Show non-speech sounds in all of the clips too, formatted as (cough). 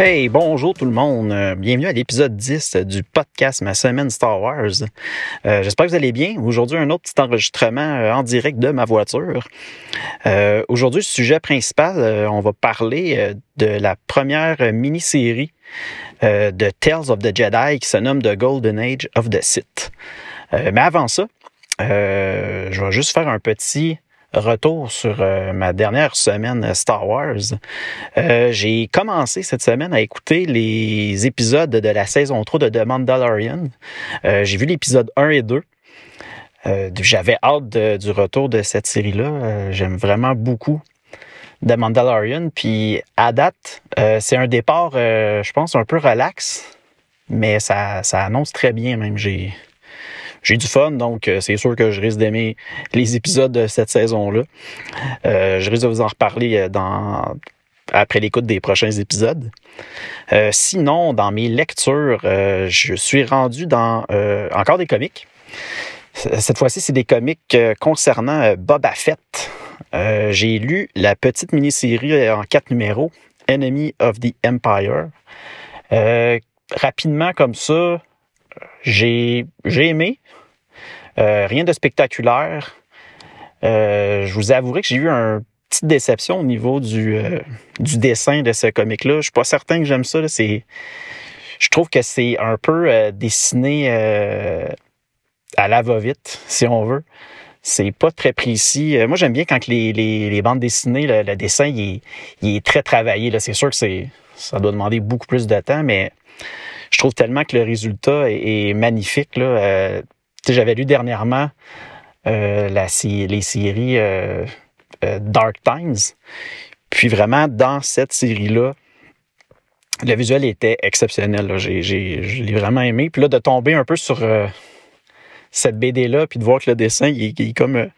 Hey, bonjour tout le monde. Euh, bienvenue à l'épisode 10 du podcast Ma semaine Star Wars. Euh, j'espère que vous allez bien. Aujourd'hui, un autre petit enregistrement euh, en direct de ma voiture. Aujourd'hui, sujet principal, on va parler de la première mini-série de Tales of the Jedi qui se nomme The Golden Age of the Sith. mais avant ça, je vais juste faire un petit retour sur euh, ma dernière semaine Star Wars. Euh, j'ai commencé cette semaine à écouter les épisodes de la saison 3 de The Mandalorian. Euh, j'ai vu l'épisode 1 et 2. J'avais hâte du retour de cette série-là. J'aime vraiment beaucoup The Mandalorian. Puis à date, c'est un départ, je pense, un peu relax, mais ça, annonce très bien même. J'ai du fun, donc euh, c'est sûr que je risque d'aimer les épisodes de cette saison-là. Euh, je risque de vous en reparler euh, dans après l'écoute des prochains épisodes. sinon, dans mes lectures, je suis rendu dans encore des comics. Cette fois-ci, c'est des comics concernant Boba Fett. J'ai lu la petite mini-série en quatre numéros, Enemy of the Empire. rapidement comme ça, j'ai aimé. Euh, rien de spectaculaire. Euh, je vous avouerai que j'ai eu une petite déception au niveau du, euh, du dessin de ce comic-là. Je suis pas certain que j'aime ça. C'est, je trouve que c'est un peu dessiné à la va-vite, si on veut. C'est pas très précis. moi, j'aime bien quand les, les, les bandes dessinées, le, dessin, il est, très travaillé. C'est sûr que c'est ça doit demander beaucoup plus de temps, mais je trouve tellement que le résultat est, magnifique. Là. J'avais lu dernièrement euh, la, les séries euh, euh, Dark Times. Puis vraiment, dans cette série-là, le visuel était exceptionnel. J'ai, je l'ai vraiment aimé. Puis là, de tomber un peu sur cette BD-là, puis de voir que le dessin il, est comme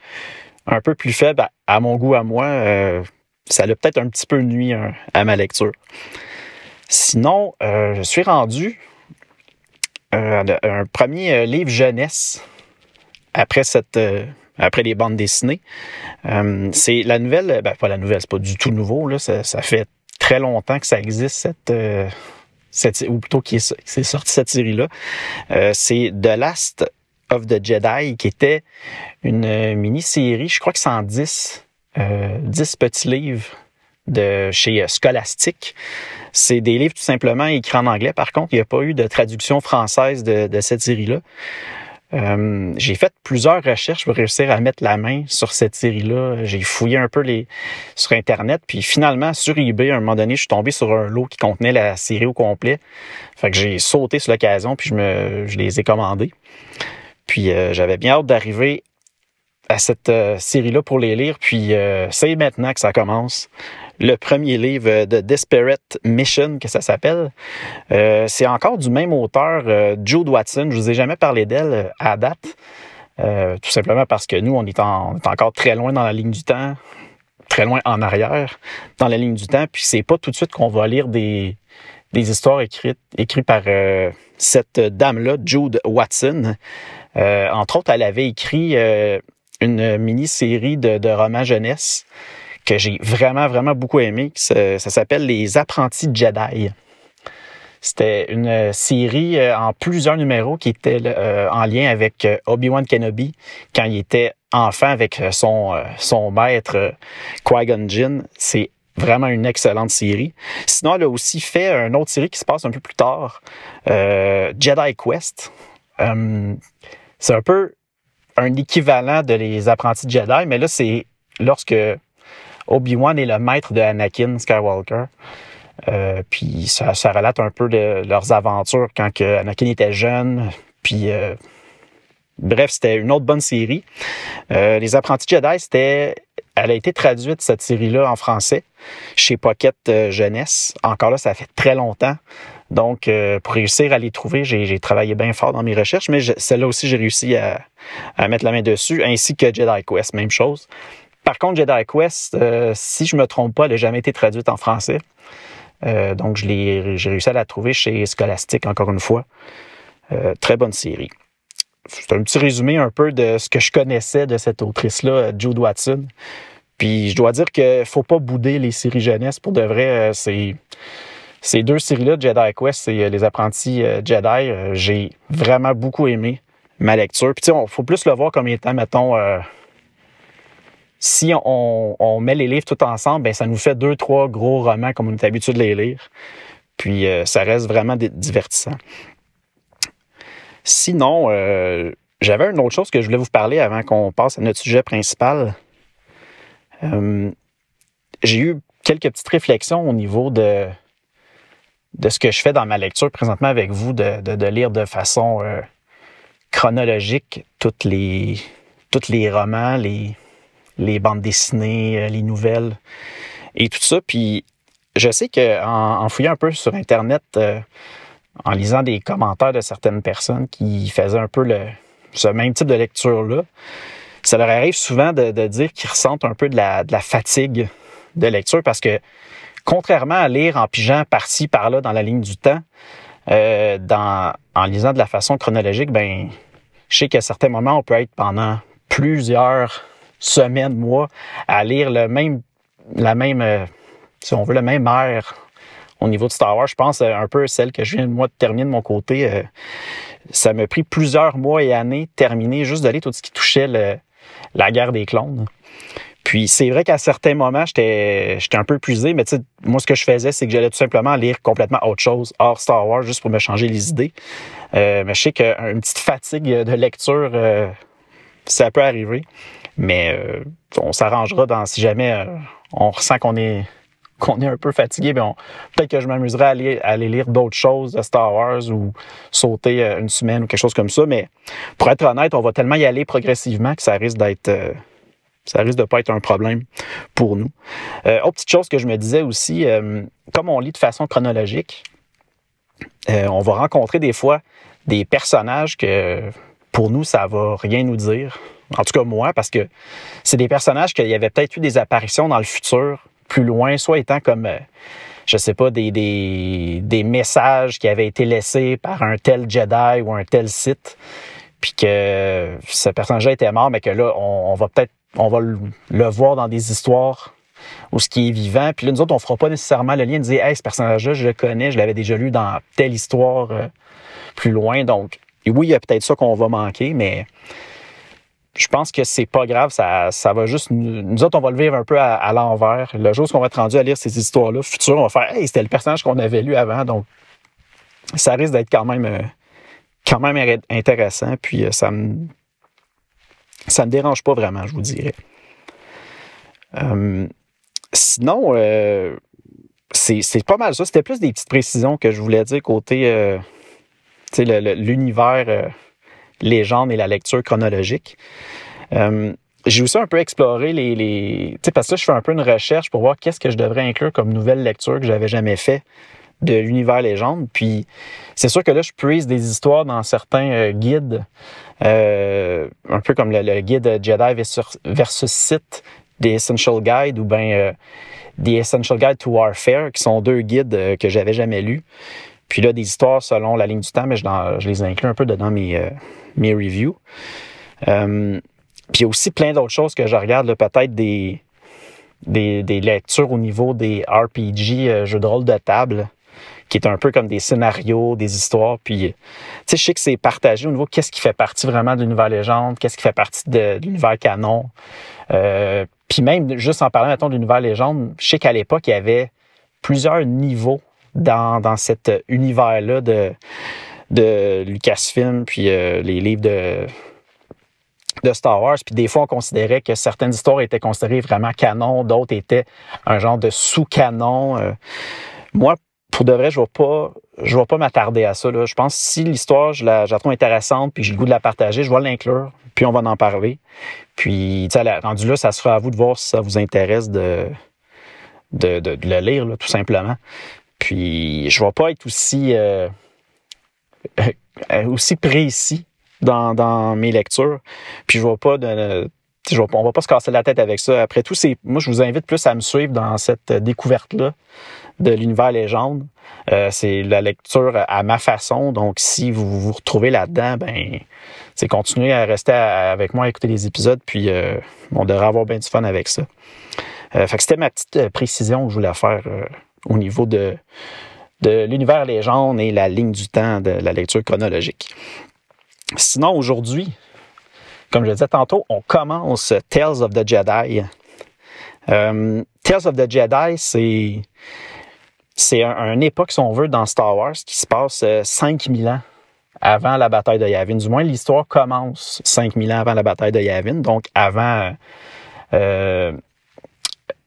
un peu plus faible à, mon goût, à moi, ça l'a peut-être un petit peu nuit hein, à ma lecture. Sinon, je suis rendu un, premier livre jeunesse après cette euh, après les bandes dessinées. Euh, c'est la nouvelle, ben pas la nouvelle, c'est pas du tout nouveau, là, ça, fait très longtemps que ça existe, cette, euh, cette ou plutôt qui c'est sorti cette série-là. c'est The Last of the Jedi, qui était une mini-série, je crois que c'est en 10, 10 petits livres de chez Scholastic. C'est des livres tout simplement écrits en anglais. Par contre, il n'y a pas eu de traduction française de, cette série-là. Euh, j'ai fait plusieurs recherches pour réussir à mettre la main sur cette série-là. J'ai fouillé un peu les sur Internet, puis finalement, sur eBay, à un moment donné, je suis tombé sur un lot qui contenait la série au complet. Fait que j'ai sauté sur l'occasion, puis je, me, je les ai commandés. Puis euh, j'avais bien hâte d'arriver à cette euh, série-là pour les lire, puis c'est maintenant que ça commence le premier livre de Desperate Mission, que ça s'appelle. Euh, c'est encore du même auteur, euh, Jude Watson. Je vous ai jamais parlé d'elle euh, à date. tout simplement parce que nous, on est, encore très loin dans la ligne du temps, très loin en arrière dans la ligne du temps. Puis c'est pas tout de suite qu'on va lire des, histoires écrites, écrites par cette dame-là, Jude Watson. entre autres, elle avait écrit une mini-série de, de romans jeunesse que j'ai vraiment, vraiment beaucoup aimé. Ça, s'appelle Les apprentis Jedi. C'était une série euh, en plusieurs numéros qui était euh, en lien avec euh, Obi-Wan Kenobi quand il était enfant avec son, son maître Qui-Gon Jinn. C'est vraiment une excellente série. Sinon, elle a aussi fait une autre série qui se passe un peu plus tard, Jedi Quest. c'est un peu un équivalent de Les apprentis Jedi, mais là, c'est lorsque Obi-Wan est le maître de Anakin Skywalker. Euh, puis ça, relate un peu de leurs aventures quand que Anakin était jeune. Puis euh, bref, c'était une autre bonne série. Euh, les apprentis Jedi, c'était elle a été traduite, cette série-là, en français, chez Pocket Jeunesse. Encore là, ça fait très longtemps. Donc, pour réussir à les trouver, j'ai travaillé bien fort dans mes recherches, mais celle-là aussi, j'ai réussi à, à, mettre la main dessus, ainsi que Jedi Quest, même chose. Par contre, Jedi Quest, si je me trompe pas, elle n'a jamais été traduite en français. donc, j'ai réussi à la trouver chez Scholastic, encore une fois. très bonne série c'est un petit résumé un peu de ce que je connaissais de cette autrice-là, Jude Watson. Puis je dois dire qu'il faut pas bouder les séries jeunesse. Pour de vrai, euh, ces deux séries-là, Jedi Quest et euh, Les apprentis euh, Jedi, j'ai vraiment beaucoup aimé ma lecture. Puis il faut plus le voir comme étant, mettons, si on, met les livres tout ensemble, ben ça nous fait deux, trois gros romans comme on est habitué de les lire. Puis ça reste vraiment divertissant. Sinon, euh, j'avais une autre chose que je voulais vous parler avant qu'on passe à notre sujet principal. Euh, j'ai eu quelques petites réflexions au niveau de, ce que je fais dans ma lecture présentement avec vous, de, lire de façon euh, chronologique toutes les, les romans, les, les bandes dessinées, les nouvelles et tout ça. Puis je sais qu'en en fouillant un peu sur Internet, en lisant des commentaires de certaines personnes qui faisaient un peu le, ce même type de lecture-là, ça leur arrive souvent de, dire qu'ils ressentent un peu de la, fatigue de lecture parce que, contrairement à lire en pigeant par-ci, par-là dans la ligne du temps, euh, en lisant de la façon chronologique, ben, je sais qu'à certains moments, on peut être pendant plusieurs semaines, mois, à lire le même, la même, euh, si on veut, le même air au niveau de Star Wars. Je pense euh, un peu celle que je viens moi de terminer de mon côté. Euh, ça m'a pris plusieurs mois et années terminer juste de lire tout ce qui touchait la guerre des clones. Puis c'est vrai qu'à certains moments, j'étais un peu épuisé, mais moi, ce que je faisais, c'est que j'allais tout simplement lire complètement autre chose, hors Star Wars, juste pour me changer les idées. Euh, mais je sais qu'une petite fatigue de lecture, ça peut arriver. Mais on s'arrangera dans si jamais on ressent qu'on est qu'on est un peu fatigué, ben peut-être que je m'amuserais à aller, lire d'autres choses de Star Wars ou sauter euh, une semaine ou quelque chose comme ça. Mais pour être honnête, on va tellement y aller progressivement que ça risque d'être euh, ça risque de pas être un problème pour nous. Euh, autre petite chose que je me disais aussi, euh, comme on lit de façon chronologique, on va rencontrer des fois des personnages que pour nous, ça va rien nous dire. En tout cas, moi, parce que c'est des personnages qu'il y avait peut-être eu des apparitions dans le futur plus loin, soit étant comme, euh, je sais pas, des, des, messages qui avaient été laissés par un tel Jedi ou un tel site, puis que ce personnage-là était mort, mais que là, on, va peut-être, on va le, voir dans des histoires où ce qui est vivant. Puis là, nous autres, on fera pas nécessairement le lien de dire, hey, ce personnage-là, je le connais, je l'avais déjà lu dans telle histoire euh, plus loin. Donc, oui, il y a peut-être ça qu'on va manquer, mais je pense que c'est pas grave, ça, ça va juste nous, autres on va le vivre un peu à, l'envers. Le jour où on va être rendu à lire ces histoires-là futures, on va faire hey, c'était le personnage qu'on avait lu avant, donc ça risque d'être quand même euh, quand même intéressant. Puis euh, ça me ça me dérange pas vraiment, je vous dirais. Euh, sinon, c'est pas mal ça. C'était plus des petites précisions que je voulais dire côté l'univers légende et la lecture chronologique. Euh, j'ai aussi un peu exploré les, les tu sais parce que je fais un peu une recherche pour voir qu'est-ce que je devrais inclure comme nouvelle lecture que j'avais jamais fait de l'univers légende. Puis c'est sûr que là, je puise des histoires dans certains euh, guides, euh, un peu comme le, guide Jedi versus, versus Sith, des Essential Guide ou bien The Essential Guide to Warfare, qui sont deux guides que j'avais jamais lus. Puis là, des histoires selon la ligne du temps, mais je, les inclus un peu dedans mes, mes reviews. Euh, puis il y a aussi plein d'autres choses que je regarde, peut-être des, des, lectures au niveau des RPG, euh, jeux de rôle de table, qui est un peu comme des scénarios, des histoires. Puis, tu sais, je sais que c'est partagé au niveau qu'est-ce qui fait partie vraiment de l'univers légende, qu'est-ce qui fait partie de, l'univers canon. Euh, puis même, juste en parlant, mettons, de l'univers légende, je sais qu'à l'époque, il y avait plusieurs niveaux dans, dans cet univers-là de de Lucasfilm, puis euh, les livres de, de Star Wars. Puis des fois, on considérait que certaines histoires étaient considérées vraiment canon, d'autres étaient un genre de sous-canon. Euh. moi, pour de vrai, je ne vais pas, je pas m'attarder à ça. Là. Je pense que si l'histoire, je la, trouve intéressante, puis j'ai le goût de la partager, je vais l'inclure, puis on va en parler. Puis, tu sais, rendu là, ça sera à vous de voir si ça vous intéresse de, de, de, le lire, tout simplement. Puis, je vais pas être aussi, (laughs) euh, aussi précis dans, dans mes lectures. Puis, je ne vais pas de, je, on va pas se casser la tête avec ça. Après tout, c'est moi, je vous invite plus à me suivre dans cette découverte-là de l'univers légende. Euh, c'est la lecture à ma façon. Donc, si vous vous retrouvez là-dedans, ben, c'est continuer à rester avec moi, à écouter les épisodes, puis euh, on devrait avoir bien du fun avec ça. Euh, fait que c'était ma petite précision que je voulais faire au niveau de, de l'univers légende et la ligne du temps de la lecture chronologique. Sinon, aujourd'hui, comme je le disais tantôt, on commence Tales of the Jedi. Tales of the Jedi, c'est c'est époque, si on veut, dans Star Wars qui se passe 5000 euh, ans avant la bataille de Yavin. Du moins, l'histoire commence 5000 ans avant la bataille de Yavin, donc avant euh,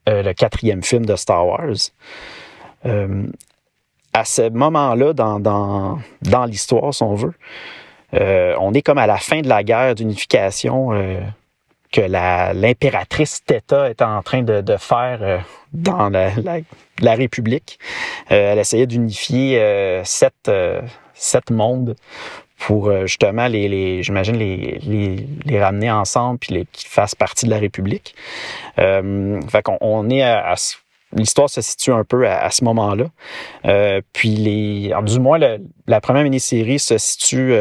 euh, le quatrième film de Star Wars. À ce moment-là, dans, dans, dans l'histoire, si on veut, on est comme à la fin de la guerre d'unification que l'impératrice Theta est en train de, faire euh, dans la, République. Euh, elle essayait d'unifier euh, sept, sept, mondes pour justement les, j'imagine les, les, ramener ensemble puis qu'ils fassent partie de la République. fait qu'on on est à, l'histoire se situe un peu à, ce moment-là. puis les, du moins la première mini-série se situe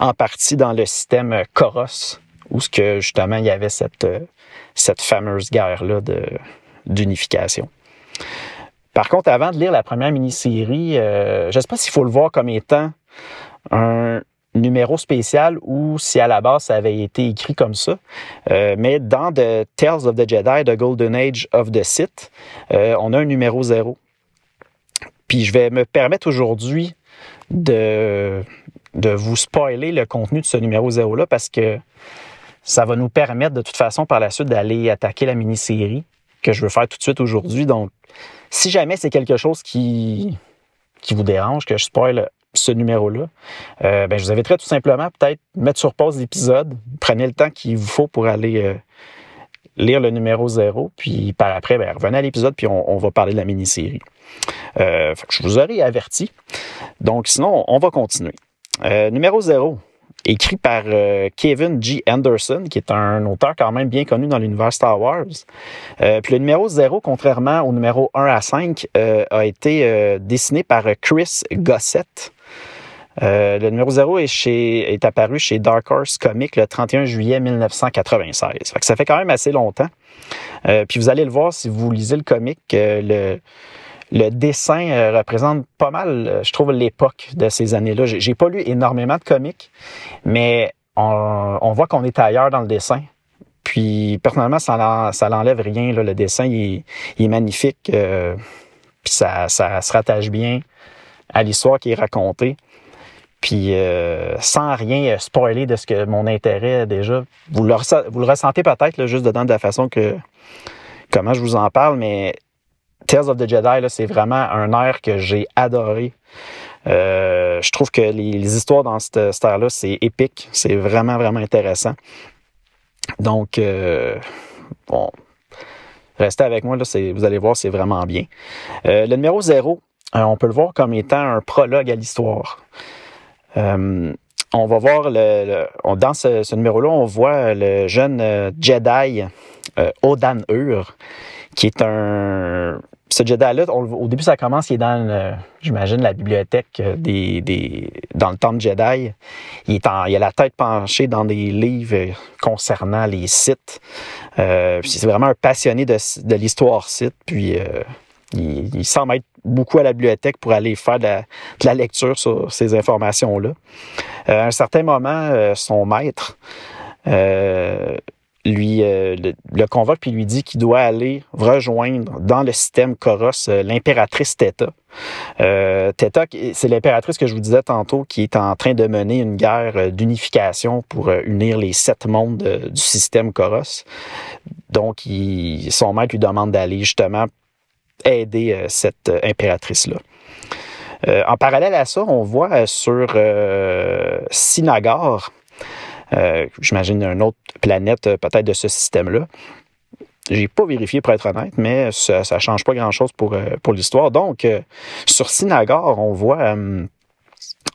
en partie dans le système Coros, où ce que justement il y avait cette, euh, cette fameuse guerre-là d'unification. Par contre, avant de lire la première mini-série, euh, je ne sais pas s'il faut le voir comme étant un numéro spécial ou si à la base ça avait été écrit comme ça. Euh, mais dans The Tales of the Jedi, The Golden Age of the Sith, on a un numéro zéro. Puis je vais me permettre aujourd'hui de, de vous spoiler le contenu de ce numéro zéro-là parce que ça va nous permettre de toute façon par la suite d'aller attaquer la mini-série que je veux faire tout de suite aujourd'hui. Donc, si jamais c'est quelque chose qui, qui vous dérange, que je spoil ce numéro-là, euh, ben, je vous inviterai tout simplement peut-être mettre sur pause l'épisode. Prenez le temps qu'il vous faut pour aller euh, lire le numéro zéro. Puis par après, ben, revenez à l'épisode, puis on, va parler de la mini-série. Euh, je vous aurai averti. Donc sinon, on va continuer. numéro zéro écrit par euh, Kevin G. Anderson, qui est un auteur quand même bien connu dans l'univers Star Wars. Euh, puis le numéro 0, contrairement au numéro 1 à 5, euh, a été dessiné par Chris Gossett. le numéro 0 est, chez, est apparu chez Dark Horse Comics le 31 juillet 1996. ça fait quand même assez longtemps. puis vous allez le voir si vous lisez le comic, le le dessin euh, représente pas mal, euh, je trouve, l'époque de ces années-là. J'ai pas lu énormément de comics, mais on, voit qu'on est ailleurs dans le dessin. Puis personnellement, ça, ça n'enlève rien. Le dessin, il, est magnifique. Euh, puis ça, se rattache bien à l'histoire qui est racontée. Puis sans rien spoiler de ce que mon intérêt déjà, vous le, vous le ressentez peut-être juste dedans de la façon que comment je vous en parle, mais Tales of the Jedi, c'est vraiment un air que j'ai adoré. Euh, je trouve que les, histoires dans cette, cette là c'est épique. C'est vraiment, vraiment intéressant. Donc, euh, bon, restez avec moi, là, vous allez voir, c'est vraiment bien. Euh, le numéro 0, on peut le voir comme étant un prologue à l'histoire. on va voir, le, dans ce, numéro-là, on voit le jeune Jedi Odan Ur, qui est un, ce Jedi-là, au début, ça commence, il est dans, j'imagine, la bibliothèque euh, des, des, dans le temple Jedi. Il, est en, il a la tête penchée dans des livres concernant les sites. Euh, c'est vraiment un passionné de, de l'histoire site. Puis euh, il, il, semble être beaucoup à la bibliothèque pour aller faire de la, lecture sur ces informations-là. à un certain moment, son maître lui euh, le, convoque puis lui dit qu'il doit aller rejoindre dans le système Koros euh, l'impératrice Theta. Euh, Theta, c'est l'impératrice que je vous disais tantôt qui est en train de mener une guerre euh, d'unification pour unir les sept mondes du système Koros. Donc, il, son maître lui demande d'aller justement aider cette impératrice-là. en parallèle à ça, on voit sur Sinagar, j'imagine une autre planète peut-être de ce système-là, j'ai pas vérifié pour être honnête, mais ça, ne change pas grand-chose pour, pour l'histoire. Donc, sur Sinagar, on voit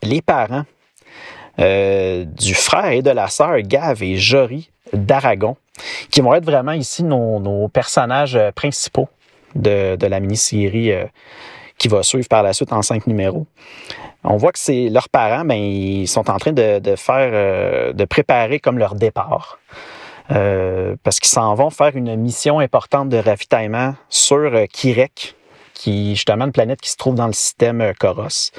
les parents du frère et de la sœur Gav et Jory d'Aragon, qui vont être vraiment ici nos, personnages euh, principaux de, la mini-série euh, qui va suivre par la suite en cinq numéros. On voit que c'est leurs parents, ben, ils sont en train de, faire, euh, de préparer comme leur départ. parce qu'ils s'en vont faire une mission importante de ravitaillement sur Kirek, qui est justement une planète qui se trouve dans le système Koros.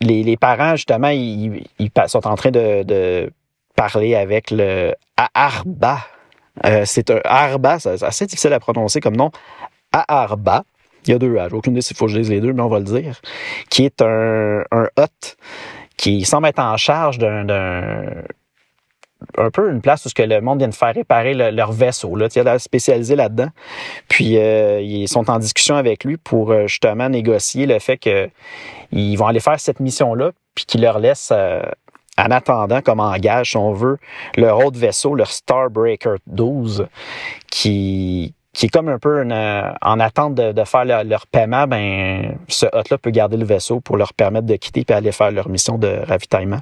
les, parents, justement, ils, sont en train de parler avec le Aarba. Euh, c'est un Aarba, c'est assez difficile à prononcer comme nom. Aarba. Il y a deux H. Aucune idée s'il faut que je dise les deux, mais on va le dire. Qui est un, un hôte qui semble être en charge d'un un peu une place où ce que le monde vient de faire réparer leur vaisseau. Là. Il a spécialisé là-dedans. Puis euh, ils sont en discussion avec lui pour euh, justement négocier le fait qu'ils vont aller faire cette mission-là, puis qu'il leur laisse en attendant comme engage, si on veut, leur autre vaisseau, leur Starbreaker 12, qui, qui est comme un peu en attente de, faire leur, paiement, ben, ce hôte-là peut garder le vaisseau pour leur permettre de quitter et aller faire leur mission de ravitaillement.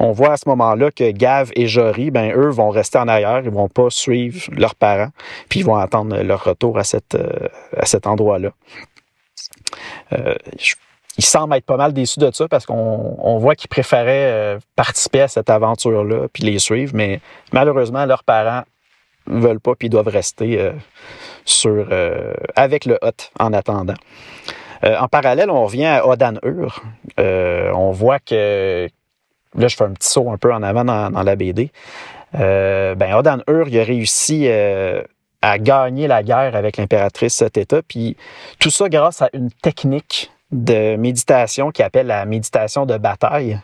On voit à ce moment-là que Gav et Jory, ben, eux, vont rester en arrière, ils vont pas suivre leurs parents, puis ils vont attendre leur retour à, cette, euh, à cet endroit-là. Euh, il semble être pas mal déçu de ça parce qu'on voit qu'ils préféraient euh, participer à cette aventure-là puis les suivre, mais malheureusement, leurs parents veulent pas puis doivent rester euh, sur, euh, avec le hôte en attendant. en parallèle, on revient à Odan Ur. on voit que là, je fais un petit saut un peu en avant dans, la BD. ben, Odan Ur, il a réussi à gagner la guerre avec l'impératrice Theta, puis tout ça grâce à une technique de méditation qui appelle la méditation de bataille,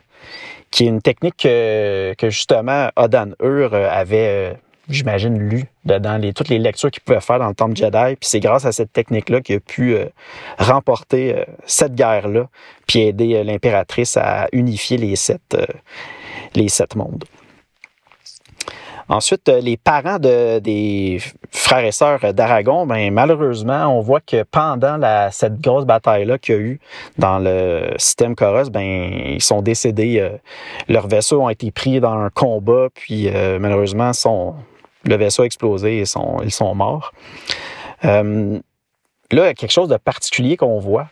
qui est une technique que, justement Odan Ur avait, euh, j'imagine, lu dans les, toutes les lectures qu'il pouvait faire dans le Temple Jedi. Puis c'est grâce à cette technique-là qu'il a pu euh, remporter euh, cette guerre-là, puis aider l'impératrice à unifier les sept, les sept mondes. Ensuite, euh, les parents de, des frères et sœurs d'Aragon, ben, malheureusement, on voit que pendant la, cette grosse bataille-là qu'il y a eu dans le système Coros, ben, ils sont décédés. Euh, leurs vaisseaux ont été pris dans un combat, puis euh, malheureusement, sont, le vaisseau a explosé et sont, ils sont morts. Euh, là, quelque chose de particulier qu'on voit.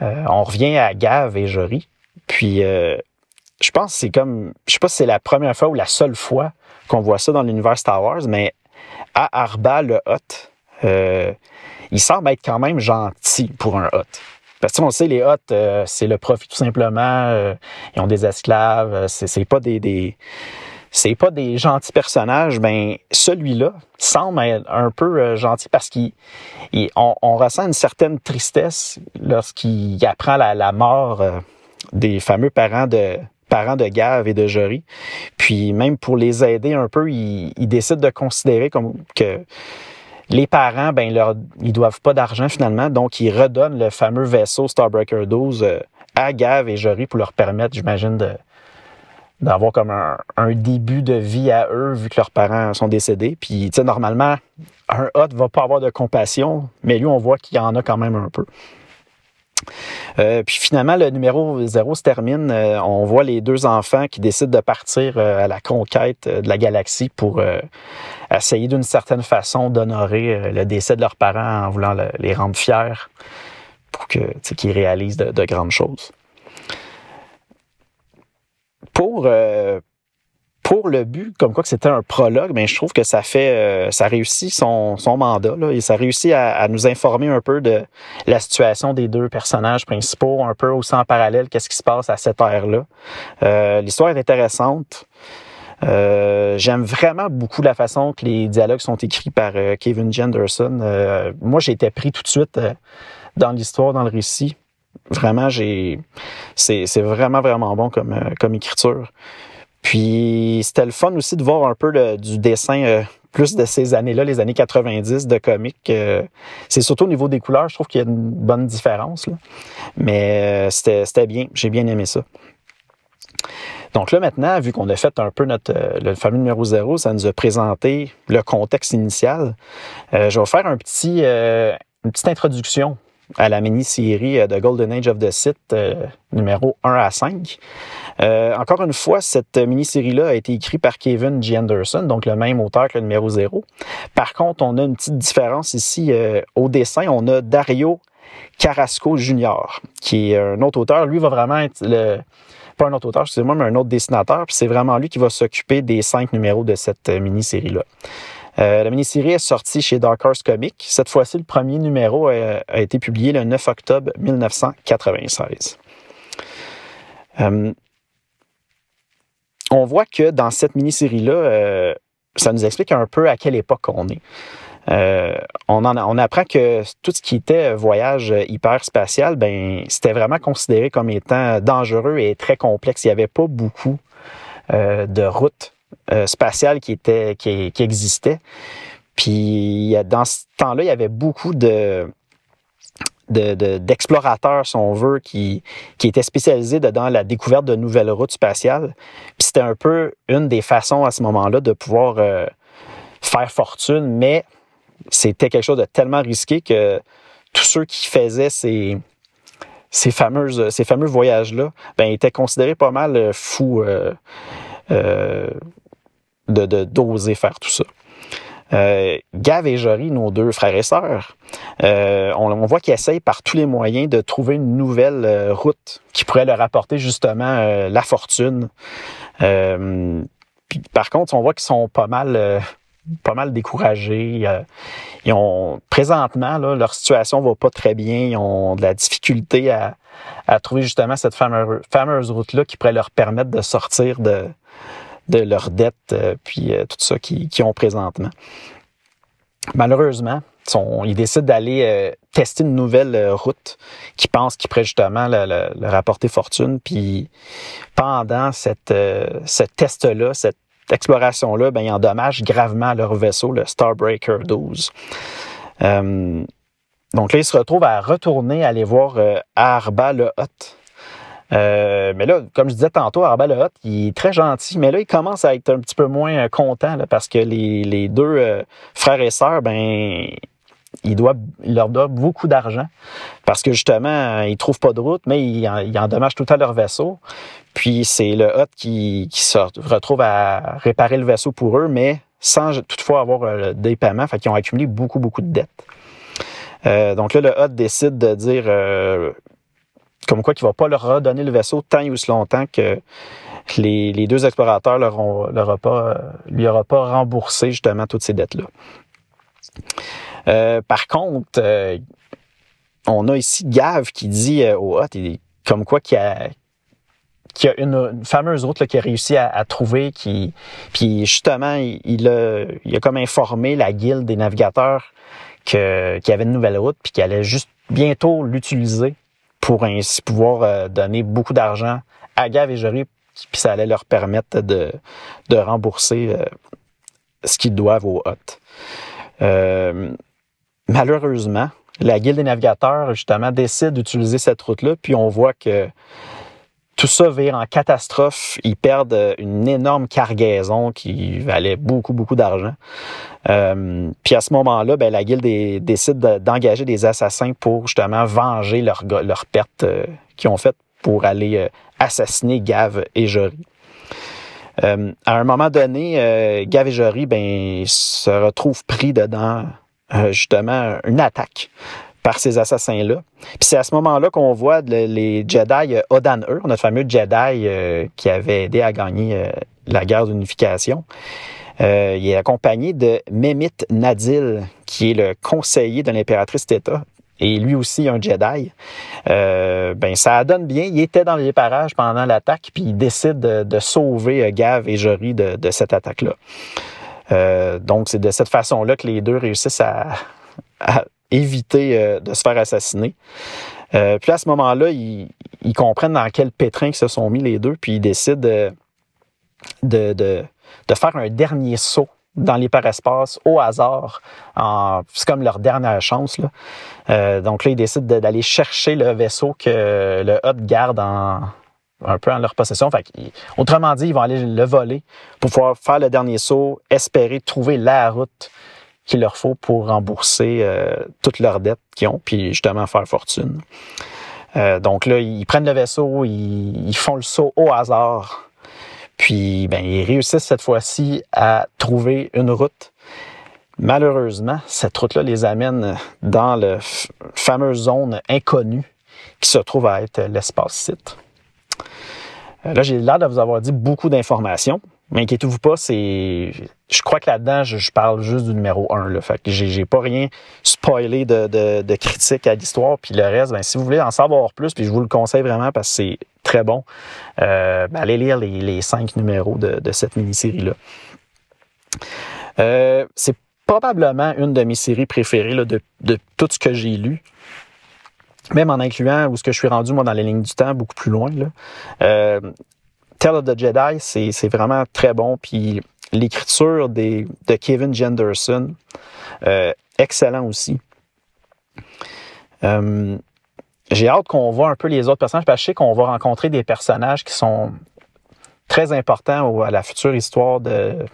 on revient à Gav et Jory. Puis, je pense que c'est comme, je sais pas si c'est la première fois ou la seule fois qu'on voit ça dans l'univers Star Wars, mais à Arba, le Hot, euh, il semble être quand même gentil pour un Hot. Parce que on sait, les Hot, euh, c'est le profit tout simplement. Euh, ils ont des esclaves. C'est pas des, des c'est pas des gentils personnages. Ben celui-là semble un peu gentil parce qu'on on ressent une certaine tristesse lorsqu'il apprend la, mort des fameux parents de parents de Gav et de Jory. Puis même pour les aider un peu, ils, décident de considérer comme que les parents, ben, leur, ils doivent pas d'argent finalement, donc ils redonnent le fameux vaisseau Starbreaker 12 euh, à Gav et Jory pour leur permettre, j'imagine, de d'avoir comme un, début de vie à eux vu que leurs parents sont décédés. Puis, tu sais, normalement, un hot va pas avoir de compassion, mais lui, on voit qu'il en a quand même un peu. Euh, puis finalement, le numéro 0 se termine. Euh, on voit les deux enfants qui décident de partir euh, à la conquête de la galaxie pour essayer d'une certaine façon d'honorer le décès de leurs parents en voulant les rendre fiers pour qu'ils réalisent de, grandes choses. Pour, pour le but, comme quoi que c'était un prologue, mais je trouve que ça fait, euh, ça réussit son, son mandat là, et ça réussit à, nous informer un peu de la situation des deux personnages principaux, un peu aussi en parallèle, qu'est-ce qui se passe à cette ère-là. Euh, L'histoire est intéressante. Euh, J'aime vraiment beaucoup la façon que les dialogues sont écrits par euh, Kevin Jenderson. Euh, moi, j'ai été pris tout de suite dans l'histoire, dans le récit. Vraiment, j'ai, c'est vraiment vraiment bon comme comme écriture. Puis c'était le fun aussi de voir un peu du dessin euh, plus de ces années-là, les années 90 de comics. c'est surtout au niveau des couleurs, je trouve qu'il y a une bonne différence. Mais c'était bien, j'ai bien aimé ça. Donc là, maintenant, vu qu'on a fait un peu notre le fameux numéro zéro, ça nous a présenté le contexte initial. je vais faire une petite introduction à la mini-série de Golden Age of the Sith numéro 1 à 5. Euh, encore une fois, cette mini-série-là a été écrite par Kevin G. Anderson, donc le même auteur que le numéro 0. Par contre, on a une petite différence ici euh, au dessin. On a Dario Carrasco Jr., qui est un autre auteur. Lui va vraiment être le pas un autre auteur, excusez-moi, mais un autre dessinateur. Puis c'est vraiment lui qui va s'occuper des cinq numéros de cette euh, la mini-série est sortie chez Dark Horse Comics. Cette fois-ci, le premier numéro a, été publié le 9 octobre 1996 on voit que dans cette mini-série-là, euh, ça nous explique un peu à quelle époque on est. Euh, on, on apprend que tout ce qui était voyage hyperspatial, ben, c'était vraiment considéré comme étant dangereux et très complexe. Il n'y avait pas beaucoup euh, de routes spatiales qui, qui existaient. Puis dans ce temps-là, il y avait beaucoup de, d'explorateurs, si on veut, qui, étaient spécialisés dans la découverte de nouvelles routes spatiales. Puis c'était un peu une des façons à ce moment-là de pouvoir euh, faire fortune, mais c'était quelque chose de tellement risqué que tous ceux qui faisaient ces, fameux voyages-là ben, étaient considérés pas mal fous euh, euh, de d'oser faire tout ça. Euh, Gav et Jory, nos deux frères et sœurs, euh, on, voit qu'ils essayent par tous les moyens de trouver une nouvelle euh, route qui pourrait leur apporter justement la fortune. Par contre, on voit qu'ils sont pas mal pas mal découragés. ils ont présentement leur situation va pas très bien. Ils ont de la difficulté à, trouver justement cette fameuse, fameuse route là qui pourrait leur permettre de sortir de de leurs dettes, euh, puis euh, tout ça qu'ils ont présentement. Malheureusement, ils décident d'aller euh, tester une nouvelle route qui pense qu'il pourrait justement le, rapporter fortune. Puis pendant cette, ce test-là, cette exploration-là, ben, ils endommagent gravement leur vaisseau, le Starbreaker 12. donc là, ils se retrouvent à retourner aller voir Arba le Hot, euh, mais là, comme je disais tantôt, Arbal il est très gentil, mais là, il commence à être un petit peu moins euh, content parce que les, les deux euh, frères et sœurs, ben, il, doit, il leur doit beaucoup d'argent parce que justement, ils trouvent pas de route, mais ils, ils endommagent tout à leur vaisseau. Puis c'est le Hot qui, qui se retrouve à réparer le vaisseau pour eux, mais sans toutefois avoir des paiements, fait qu'ils ont accumulé beaucoup, beaucoup de dettes. Euh, donc là, le Hot décide de dire euh, comme quoi qu'il ne va pas leur redonner le vaisseau tant et aussi longtemps que les, deux explorateurs leur, leur pas, lui aura pas remboursé justement toutes ces dettes-là. Euh, par contre, euh, on a ici Gav qui dit euh, au Hot, comme quoi qu'il a, y a une, fameuse route qu'il a réussi à, trouver, qui, puis justement, il, a, il a comme informé la guilde des navigateurs qu'il y avait une nouvelle route, puis qu'il allait juste bientôt l'utiliser pour ainsi pouvoir donner beaucoup d'argent à Gav et Jory, puis ça allait leur permettre de, de rembourser ce qu'ils doivent au hôtes. Malheureusement, la Guilde des navigateurs, justement, décide d'utiliser cette route-là, puis on voit que tout ça vire en catastrophe. Ils perdent euh, une énorme cargaison qui valait beaucoup, beaucoup d'argent. Euh, puis à ce moment-là, ben, la guilde décide d'engager des assassins pour justement venger leurs leur pertes euh, qu'ils ont faites pour aller assassiner Gav et Jory. à un moment donné, Gav et Jory ben, se retrouvent pris dedans justement une attaque par ces assassins-là. Puis c'est à ce moment-là qu'on voit les Jedi euh, Odan Ur, notre fameux Jedi euh, qui avait aidé à gagner euh, la guerre d'unification. il est accompagné de Memit Nadil, qui est le conseiller de l'impératrice Theta, et lui aussi un Jedi. ben ça donne bien. Il était dans les parages pendant l'attaque, puis il décide de, sauver Gav et Jory de, cette attaque-là. Donc c'est de cette façon-là que les deux réussissent à, éviter euh, de se faire assassiner. Euh, puis à ce moment-là, ils, comprennent dans quel pétrin ils se sont mis les deux, puis ils décident de, faire un dernier saut dans l'hyperespace au hasard. C'est comme leur dernière chance. Euh, donc là, ils décident d'aller chercher le vaisseau que le Hut garde en, un peu en leur possession. Fait autrement dit, ils vont aller le voler pour pouvoir faire le dernier saut, espérer trouver la route qu'il leur faut pour rembourser euh, toutes leurs dettes qu'ils ont, puis justement faire fortune. Euh, donc là, ils prennent le vaisseau, ils, font le saut au hasard, puis ben, ils réussissent cette fois-ci à trouver une route. Malheureusement, cette route-là les amène dans la fameuse zone inconnue qui se trouve à être l'espace site. Euh, là, j'ai l'air de vous avoir dit beaucoup d'informations, mais inquiétez-vous pas, c'est. Je crois que là-dedans, je, parle juste du numéro 1. Là. Fait que j'ai pas rien spoilé de, critique à l'histoire. Puis le reste, ben, si vous voulez en savoir plus, puis je vous le conseille vraiment parce que c'est très bon, euh, ben, allez lire les, cinq numéros de, cette mini-série-là. Euh, c'est probablement une de mes séries préférées là, de tout ce que j'ai lu même en incluant où ce que je suis rendu moi dans les lignes du temps beaucoup plus loin là. Euh, of the Jedi, c'est vraiment très bon. Puis l'écriture de Kevin Jenderson, euh, excellent aussi. Euh, j'ai hâte qu'on voit un peu les autres personnages, parce que je sais qu'on va rencontrer des personnages qui sont très importants à la future histoire de,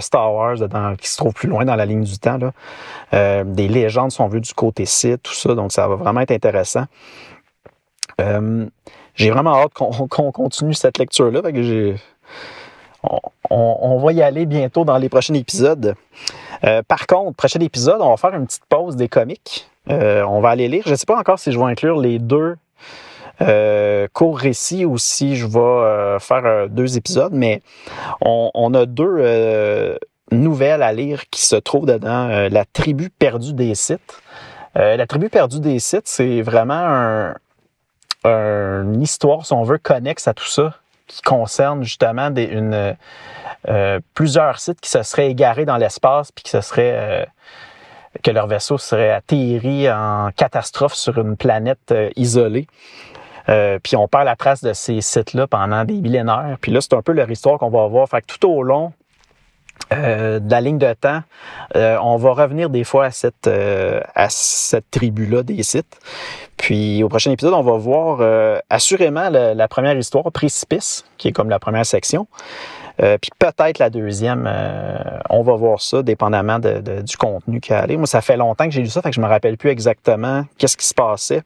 Star Wars, qui se trouve plus loin dans la ligne du temps. Euh, des légendes sont vues du côté Sith, tout ça, donc ça va vraiment être intéressant. J'ai vraiment hâte qu'on (laughs) continue cette lecture-là. On, on, va y aller bientôt dans les prochains épisodes. Euh, par contre, prochain épisode, on va faire une petite pause des comics. Euh, on va aller lire. Je ne sais pas encore si je vais inclure les deux euh, courts récits ou si je vais faire deux épisodes, mais on, a deux nouvelles à lire qui se trouvent dedans. la tribu perdue des sites. la tribu perdue des sites, c'est vraiment un, une histoire, si on veut, connexe à tout ça, qui concerne justement des, une, euh, plusieurs sites qui se seraient égarés dans l'espace, puis qui se seraient euh, que leur vaisseau serait atterri en catastrophe sur une planète euh, isolée. Puis on perd la trace de ces sites-là pendant des millénaires. Puis là, c'est un peu leur histoire qu'on va voir. Fait que tout au long de la ligne de temps, on va revenir des fois à cette, à cette tribu-là des sites. Puis au prochain épisode, on va voir euh, assurément la, première histoire, Précipice, qui est comme la première section. Euh, puis peut-être la deuxième, euh, on va voir ça, dépendamment du contenu qui a. Moi, ça fait longtemps que j'ai lu ça, fait que je me rappelle plus exactement qu'est-ce qui se passait.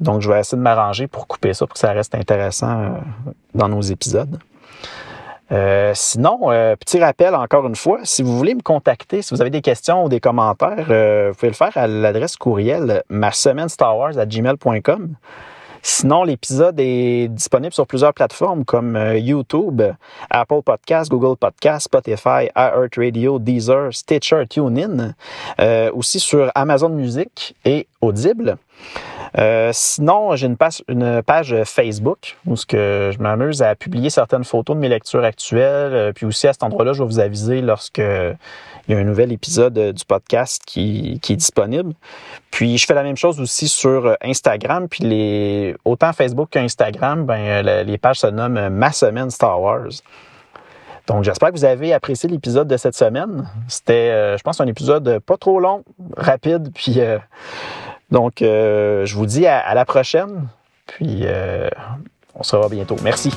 Donc, je vais essayer de m'arranger pour couper ça, pour que ça reste intéressant dans nos épisodes. Euh, sinon, euh, petit rappel encore une fois, si vous voulez me contacter, si vous avez des questions ou des commentaires, euh, vous pouvez le faire à l'adresse courriel ma semaine Star Wars gmail.com. Sinon, l'épisode est disponible sur plusieurs plateformes comme YouTube, Apple Podcasts, Google Podcasts, Spotify, iHeartRadio, Deezer, Stitcher, TuneIn, aussi sur Amazon Music et Audible. Euh, sinon, j'ai une page, Facebook où ce que je m'amuse à publier certaines photos de mes lectures actuelles. Euh, puis aussi à cet endroit-là, je vais vous aviser lorsque il y a un nouvel épisode euh, du podcast qui, est disponible. Puis je fais la même chose aussi sur Instagram. Puis les autant Facebook qu'Instagram, ben les pages se nomment Ma semaine Star Wars. Donc, j'espère que vous avez apprécié l'épisode de cette semaine. C'était, je pense, un épisode pas trop long, rapide, puis donc, euh, je vous dis à, la prochaine. Puis, euh, on se revoit bientôt. Merci.